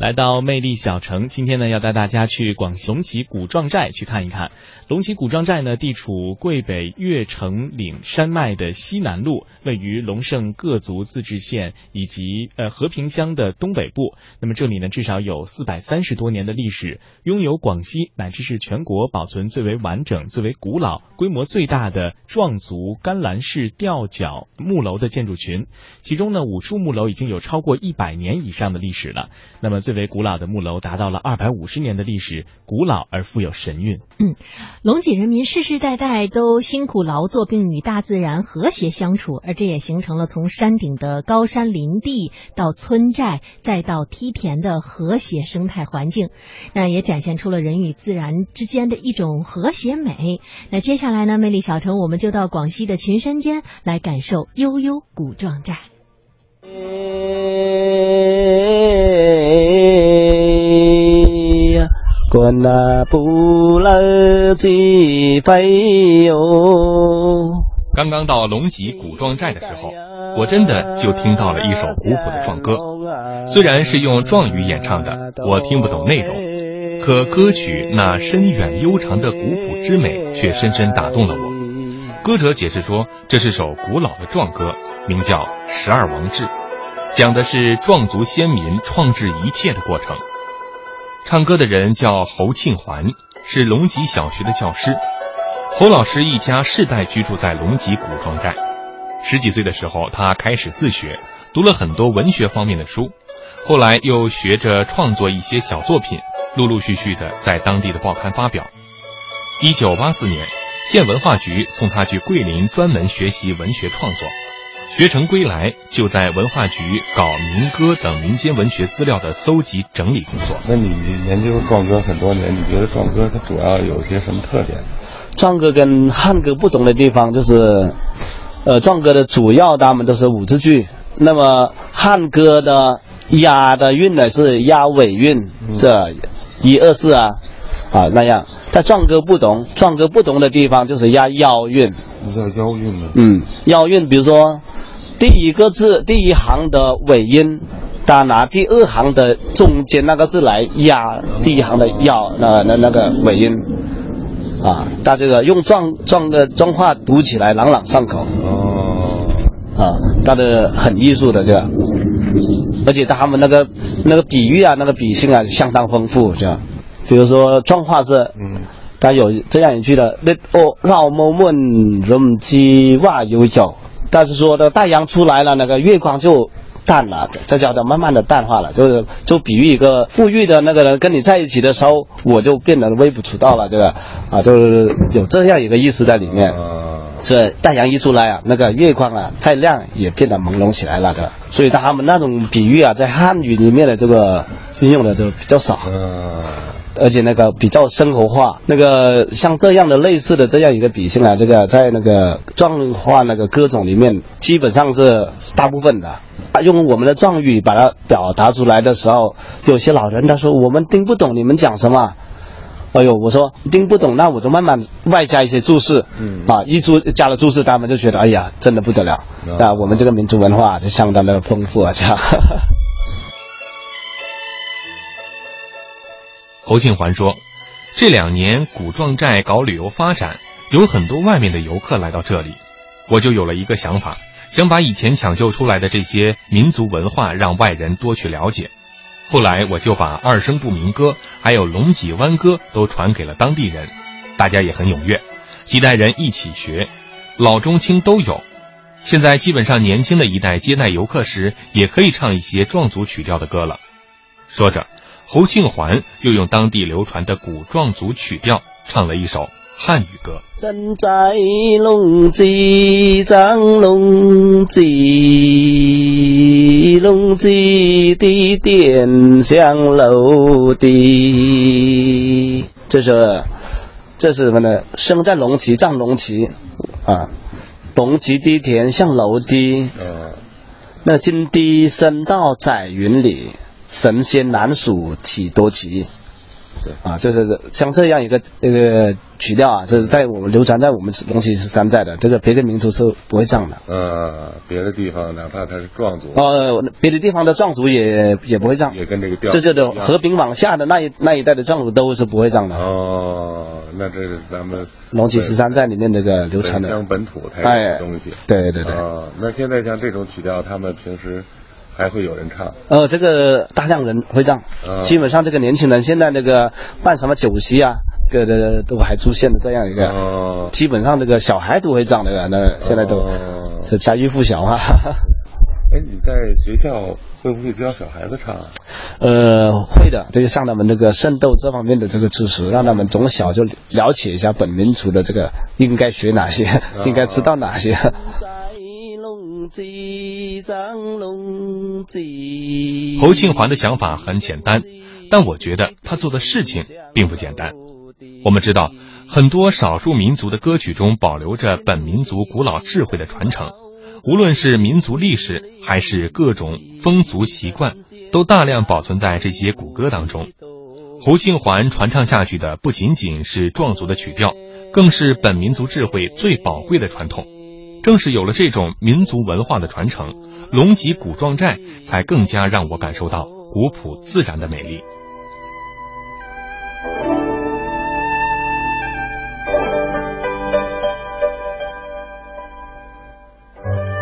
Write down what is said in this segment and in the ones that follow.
来到魅力小城，今天呢要带大家去广西龙脊古壮寨去看一看。龙脊古壮寨呢地处桂北越城岭山脉的西南麓，位于龙胜各族自治县以及呃和平乡的东北部。那么这里呢至少有四百三十多年的历史，拥有广西乃至是全国保存最为完整、最为古老、规模最大的壮族甘蓝式吊脚木楼的建筑群。其中呢五处木楼已经有超过一百年以上的历史了。那么最为古老的木楼达到了二百五十年的历史，古老而富有神韵。嗯，龙脊人民世世代代都辛苦劳作，并与大自然和谐相处，而这也形成了从山顶的高山林地到村寨再到梯田的和谐生态环境，那也展现出了人与自然之间的一种和谐美。那接下来呢，魅力小城我们就到广西的群山间来感受悠悠古壮寨。刚刚到龙脊古壮寨的时候，我真的就听到了一首古朴的壮歌。虽然是用壮语演唱的，我听不懂内容，可歌曲那深远悠长的古朴之美却深深打动了我。歌者解释说，这是首古老的壮歌，名叫《十二王志》，讲的是壮族先民创制一切的过程。唱歌的人叫侯庆环，是龙脊小学的教师。侯老师一家世代居住在龙脊古庄寨。十几岁的时候，他开始自学，读了很多文学方面的书，后来又学着创作一些小作品，陆陆续续的在当地的报刊发表。一九八四年，县文化局送他去桂林专门学习文学创作。学成归来，就在文化局搞民歌等民间文学资料的搜集整理工作。那你研究壮歌很多年，你觉得壮歌它主要有些什么特点？壮歌跟汉歌不同的地方就是，呃，壮歌的主要他们都是五字句，那么汉歌的押的韵呢是押尾韵，这一二四啊啊那样。但壮歌不同，壮歌不同的地方就是押腰韵。什么叫腰韵呢？嗯，腰韵，比如说。第一个字第一行的尾音，他拿第二行的中间那个字来压第一行的要那那那个尾音，啊，他这个用壮壮的壮话读起来朗朗上口。哦，啊，他的很艺术的这个，而且他们那个那个比喻啊，那个比性啊相当丰富，这样。比如说壮话是，嗯，他有这样一句的，那哦，老某们人机哇悠悠。但是说的太阳出来了，那个月光就淡了，这叫做慢慢的淡化了，就是就比喻一个富裕的那个人跟你在一起的时候，我就变得微不足道了，这个啊，就是有这样一个意思在里面。所以太阳一出来啊，那个月光啊再亮也变得朦胧起来了的。所以他们那种比喻啊，在汉语里面的这个运用的就比较少。嗯而且那个比较生活化，那个像这样的类似的这样一个比性啊，这个在那个壮话那个歌种里面，基本上是大部分的。用我们的壮语把它表达出来的时候，有些老人他说我们听不懂你们讲什么。哎呦，我说听不懂，那我就慢慢外加一些注释。嗯。啊，一注加了注释，他们就觉得哎呀，真的不得了。啊，我们这个民族文化就相当的丰富啊，这样。侯庆环说：“这两年古壮寨搞旅游发展，有很多外面的游客来到这里，我就有了一个想法，想把以前抢救出来的这些民族文化让外人多去了解。后来我就把二声部民歌还有龙脊湾歌都传给了当地人，大家也很踊跃，几代人一起学，老中青都有。现在基本上年轻的一代接待游客时，也可以唱一些壮族曲调的歌了。”说着。侯庆环又用当地流传的古壮族曲调唱了一首汉语歌。身在龙脊，长龙脊，龙脊的点像楼梯。这是，这是什么呢？生在龙脊，长龙脊，啊，龙脊的田像楼梯。嗯，那金堤深到彩云里。神仙难数几多奇，啊，就是像这样一个那个曲调啊，就是在我们流传在我们龙脊十三寨的，这个别的民族是不会唱的。呃，别的地方哪怕他是壮族，呃，别的地方的壮族也也不会唱，也跟这个调。这就是和平往下的那一那一代的壮族都是不会唱的。哦，那这是咱们龙脊十三寨里面那个流传的乡本土才有的东西。对对对。啊，那现在像这种曲调，他们平时。还会有人唱，呃，这个大量人会唱，基本上这个年轻人现在那个办什么酒席啊，各个都还出现了这样一个，基本上这个小孩都会唱的，那现在都这家喻户晓啊。哎，你在学校会不会教小孩子唱？啊？呃，会的，这就上他们那个圣斗这方面的这个知识，让他们从小就了解一下本民族的这个应该学哪些，应该知道哪些。侯庆环的想法很简单，但我觉得他做的事情并不简单。我们知道，很多少数民族的歌曲中保留着本民族古老智慧的传承，无论是民族历史还是各种风俗习惯，都大量保存在这些古歌当中。侯庆环传唱下去的不仅仅是壮族的曲调，更是本民族智慧最宝贵的传统。正是有了这种民族文化的传承，龙脊古壮寨才更加让我感受到古朴自然的美丽。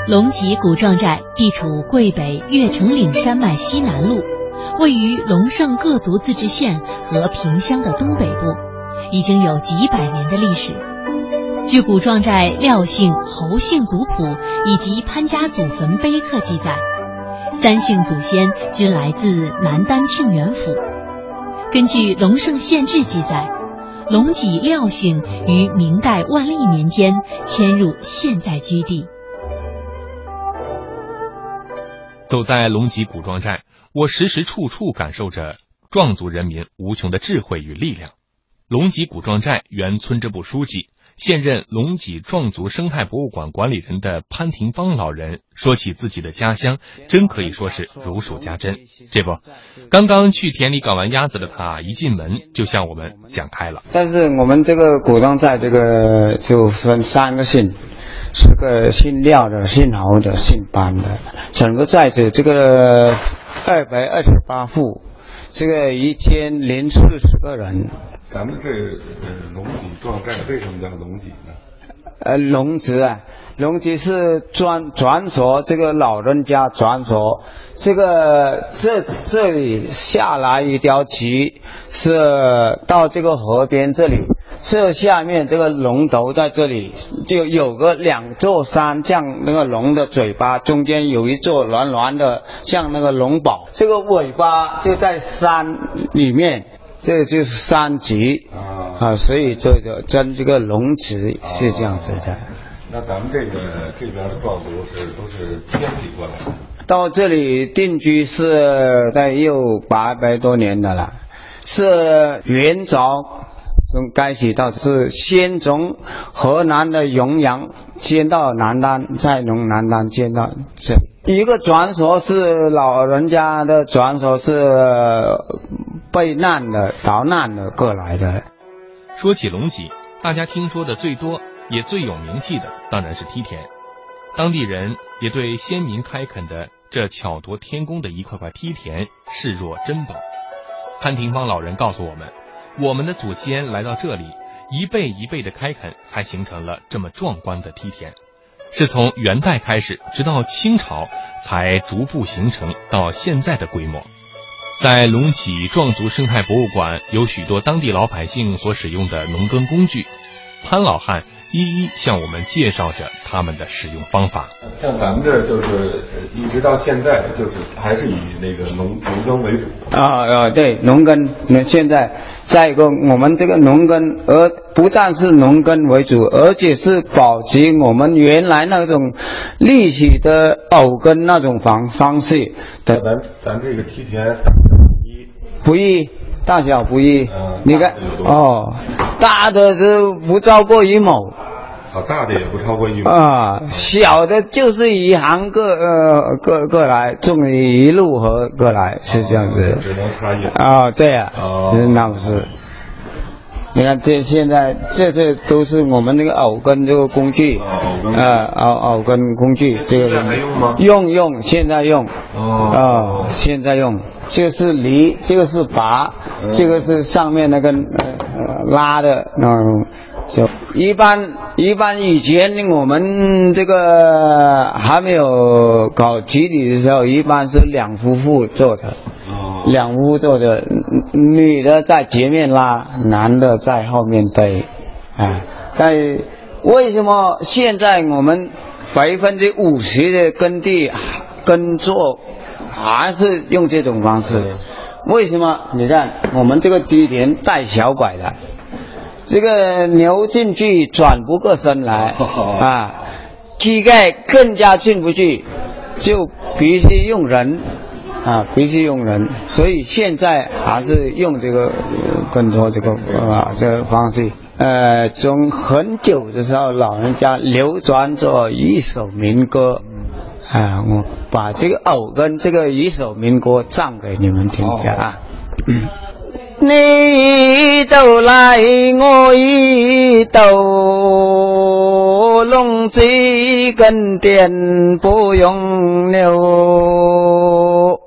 龙脊古壮寨地处桂北越城岭山脉西南麓，位于龙胜各族自治县和萍乡的东北部，已经有几百年的历史。据古壮寨廖姓、侯姓族谱以及潘家祖坟碑刻记载，三姓祖先均来自南丹庆元府。根据《龙胜县志》记载，龙脊廖姓于明代万历年间迁入现在居地。走在龙脊古壮寨，我时时处处感受着壮族人民无穷的智慧与力量。龙脊古壮寨原村支部书记。现任龙脊壮族生态博物馆管理人的潘廷芳老人说起自己的家乡，真可以说是如数家珍。这不，刚刚去田里搞完鸭子的他，一进门就向我们讲开了。但是我们这个古庄寨这个就分三个姓，是个姓廖的、姓侯的、姓班的。整个寨子这个二百二十八户，这个一千零四十个人。咱们这呃龙脊壮寨为什么叫龙脊呢？呃，龙脊啊，龙脊是传传说，这个老人家传说，这个这这里下来一条脊，是到这个河边这里，这下面这个龙头在这里，就有个两座山，像那个龙的嘴巴，中间有一座圆圆的，像那个龙宝，这个尾巴就在山里面。这就是三级啊啊，所以这个争这个龙脊是这样子的。那咱们这个这边的壮族是都是迁徙过来的，到这里定居是在有八百多年的了，是元朝从开始到是先从河南的永阳迁到南丹，再从南丹迁到这。一个传说是老人家的传说是。避难的、逃难的过来的。说起龙脊，大家听说的最多也最有名气的，当然是梯田。当地人也对先民开垦的这巧夺天工的一块块梯田视若珍宝。潘廷芳老人告诉我们，我们的祖先来到这里，一辈一辈的开垦，才形成了这么壮观的梯田。是从元代开始，直到清朝才逐步形成到现在的规模。在隆起壮族生态博物馆，有许多当地老百姓所使用的农耕工具。潘老汉一一向我们介绍着他们的使用方法。像咱们这儿就是一直到现在，就是还是以那个农农耕为主。啊啊，对，农耕。那现在再一个，我们这个农耕，而不但是农耕为主，而且是保持我们原来那种立起的藕根那种方方式的。咱咱这个梯田。不易，大小不一。你看，哦，大的是不超过一亩，好大的也不超过一亩啊，小的就是一行各呃各各来种一路和过来是这样子，只能差一啊，对呀，哦。那不是。你看这现在这些都是我们那个藕根这个工具，哦藕根。工具这个用吗？用用，现在用。哦。哦，现在用。这个是犁，这个是拔，嗯。这个是上面那个呃呃拉的那种。就一般一般以前我们这个还没有搞集体的时候，一般是两夫妇做的。哦两夫妇做的，嗯女的在前面拉，男的在后面背，啊，但为什么现在我们百分之五十的耕地耕作还是用这种方式？为什么？你看我们这个梯田带小拐的，这个牛进去转不过身来啊，膝盖更加进不去，就必须用人。啊，必须用人，所以现在还是用这个呃更多这个啊这个方式。呃，从很久的时候，老人家流传着一首民歌，啊，我把这个偶跟这个一首民歌唱给你们听一下啊。嗯 你斗来我一斗，龙子跟点不用牛。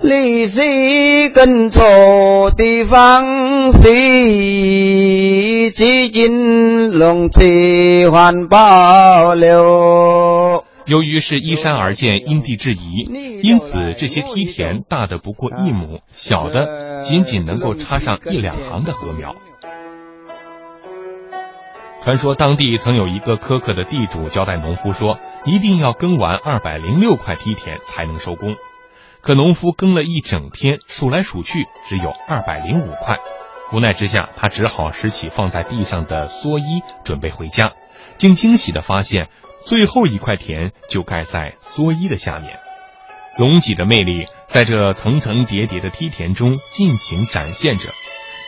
历史跟错地方是，至今龙子还保留。由于是依山而建，因地制宜，因此这些梯田大的不过一亩，小的仅仅能够插上一两行的禾苗。传说当地曾有一个苛刻的地主交代农夫说，一定要耕完二百零六块梯田才能收工。可农夫耕了一整天，数来数去只有二百零五块。无奈之下，他只好拾起放在地上的蓑衣，准备回家。竟惊喜地发现，最后一块田就盖在蓑衣的下面。龙脊的魅力在这层层叠叠的梯田中尽情展现着，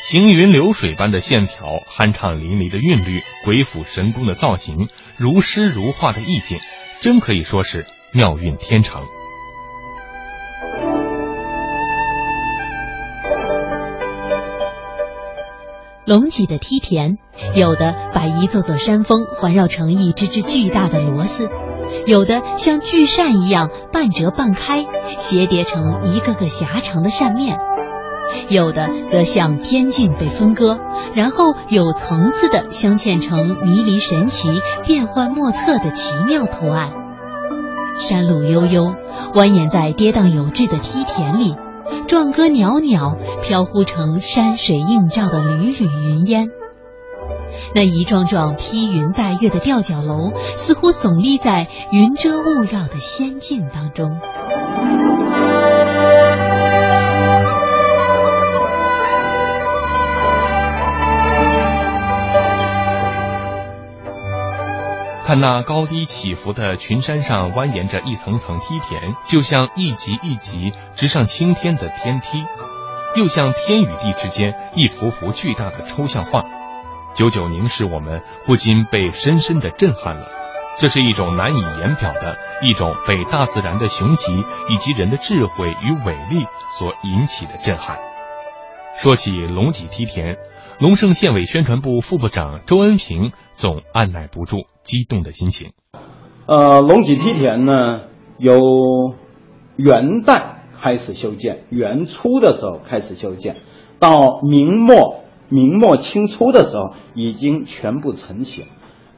行云流水般的线条，酣畅淋漓的韵律，鬼斧神工的造型，如诗如画的意境，真可以说是妙韵天成。龙脊的梯田，有的把一座座山峰环绕成一只只巨大的螺丝，有的像巨扇一样半折半开，斜叠成一个个狭长的扇面；有的则像天境被分割，然后有层次的镶嵌成迷离神奇、变幻莫测的奇妙图案。山路悠悠，蜿蜒在跌宕有致的梯田里。壮歌袅袅，飘忽成山水映照的缕缕云烟。那一幢幢披云戴月的吊脚楼，似乎耸立在云遮雾绕的仙境当中。看那高低起伏的群山上蜿蜒着一层层梯田，就像一级一级直上青天的天梯，又像天与地之间一幅幅巨大的抽象画。久久凝视我们，不禁被深深的震撼了。这是一种难以言表的一种被大自然的雄奇以及人的智慧与伟力所引起的震撼。说起龙脊梯田，龙胜县委宣传部副部长周恩平总按耐不住激动的心情。呃，龙脊梯田呢，由元代开始修建，元初的时候开始修建，到明末明末清初的时候已经全部成型。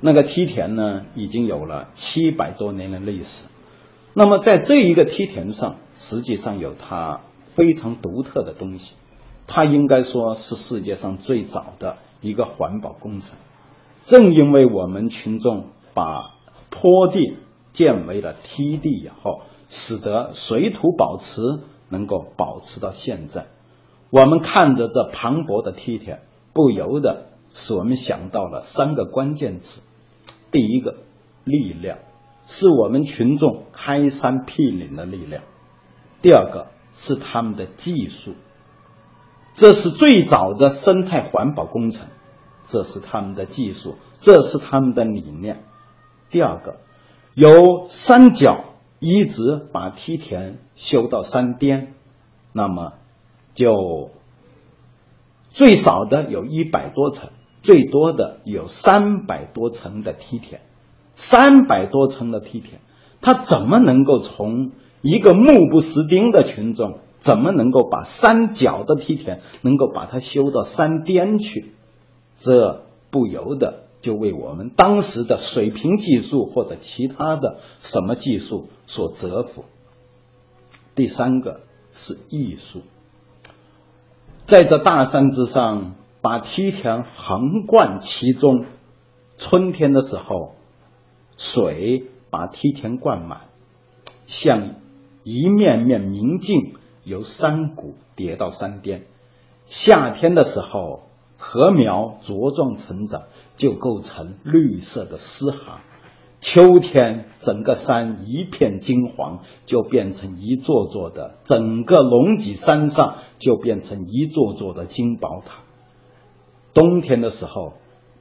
那个梯田呢，已经有了七百多年的历史。那么在这一个梯田上，实际上有它非常独特的东西。它应该说是世界上最早的一个环保工程。正因为我们群众把坡地建为了梯地以后，使得水土保持能够保持到现在。我们看着这磅礴的梯田，不由得使我们想到了三个关键词：第一个，力量，是我们群众开山辟岭的力量；第二个是他们的技术。这是最早的生态环保工程，这是他们的技术，这是他们的理念。第二个，由山脚一直把梯田修到山巅，那么就最少的有一百多层，最多的有三百多层的梯田。三百多层的梯田，他怎么能够从一个目不识丁的群众，怎么能够把山脚的梯田能够把它修到山巅去？这不由得就为我们当时的水平技术或者其他的什么技术所折服。第三个是艺术，在这大山之上把梯田横贯其中，春天的时候。水把梯田灌满，像一面面明镜由山谷叠到山巅。夏天的时候，禾苗茁壮成长，就构成绿色的丝行。秋天，整个山一片金黄，就变成一座座的，整个龙脊山上就变成一座座的金宝塔。冬天的时候，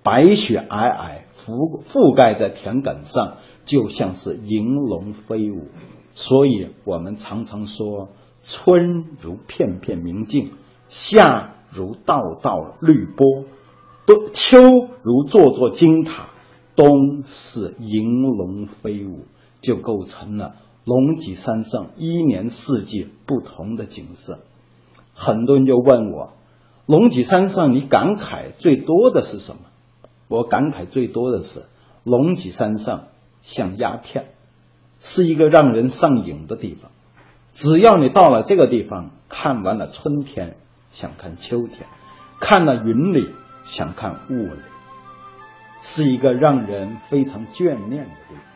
白雪皑皑。覆覆盖在田埂上，就像是银龙飞舞。所以我们常常说，春如片片明镜，夏如道道绿波，冬秋如座座金塔，冬是银龙飞舞，就构成了龙脊山上一年四季不同的景色。很多人就问我，龙脊山上你感慨最多的是什么？我感慨最多的是，龙脊山上像鸦片，是一个让人上瘾的地方。只要你到了这个地方，看完了春天，想看秋天；看了云里，想看雾里，是一个让人非常眷恋的地方。